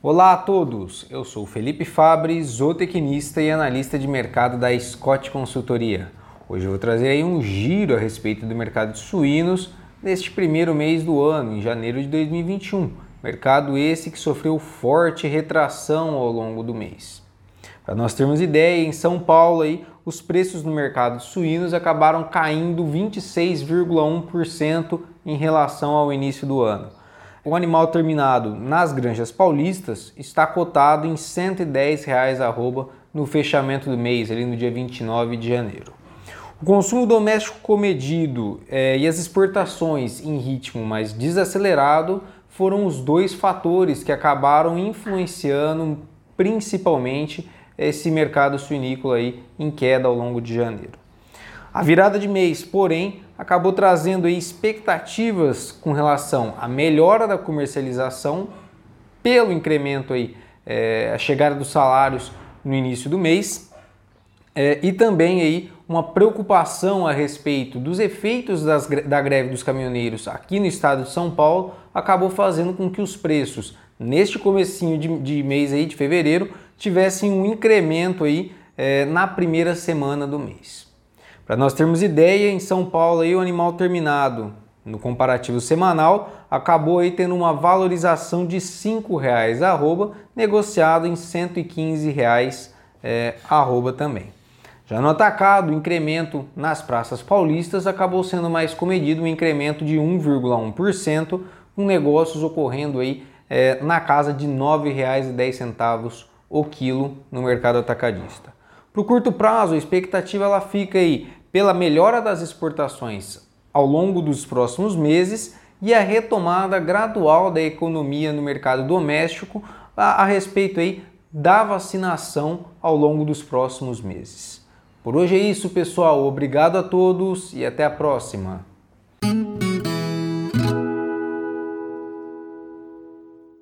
Olá a todos, eu sou Felipe Fabre, zootecnista e analista de mercado da Scott Consultoria. Hoje eu vou trazer aí um giro a respeito do mercado de suínos neste primeiro mês do ano, em janeiro de 2021. Mercado esse que sofreu forte retração ao longo do mês. Para nós termos ideia, em São Paulo aí, os preços no mercado de suínos acabaram caindo 26,1% em relação ao início do ano. O animal terminado nas granjas paulistas está cotado em 110 reais no fechamento do mês, ali no dia 29 de janeiro. O consumo doméstico comedido é, e as exportações em ritmo mais desacelerado foram os dois fatores que acabaram influenciando principalmente esse mercado suinícola aí em queda ao longo de janeiro. A virada de mês, porém, acabou trazendo aí expectativas com relação à melhora da comercialização pelo incremento aí, é, a chegada dos salários no início do mês é, e também aí uma preocupação a respeito dos efeitos das, da greve dos caminhoneiros aqui no estado de São Paulo acabou fazendo com que os preços neste comecinho de, de mês aí de fevereiro tivessem um incremento aí é, na primeira semana do mês. Para nós termos ideia, em São Paulo aí o animal terminado no comparativo semanal acabou aí tendo uma valorização de R$ 5,00 arroba, negociado em R$ 115,00 é, arroba também. Já no atacado, o incremento nas praças paulistas acabou sendo mais comedido, um incremento de 1,1%, com negócios ocorrendo aí é, na casa de R$ 9,10 o quilo no mercado atacadista. Para o curto prazo, a expectativa ela fica aí pela melhora das exportações ao longo dos próximos meses e a retomada gradual da economia no mercado doméstico a, a respeito aí da vacinação ao longo dos próximos meses. Por hoje é isso, pessoal. Obrigado a todos e até a próxima.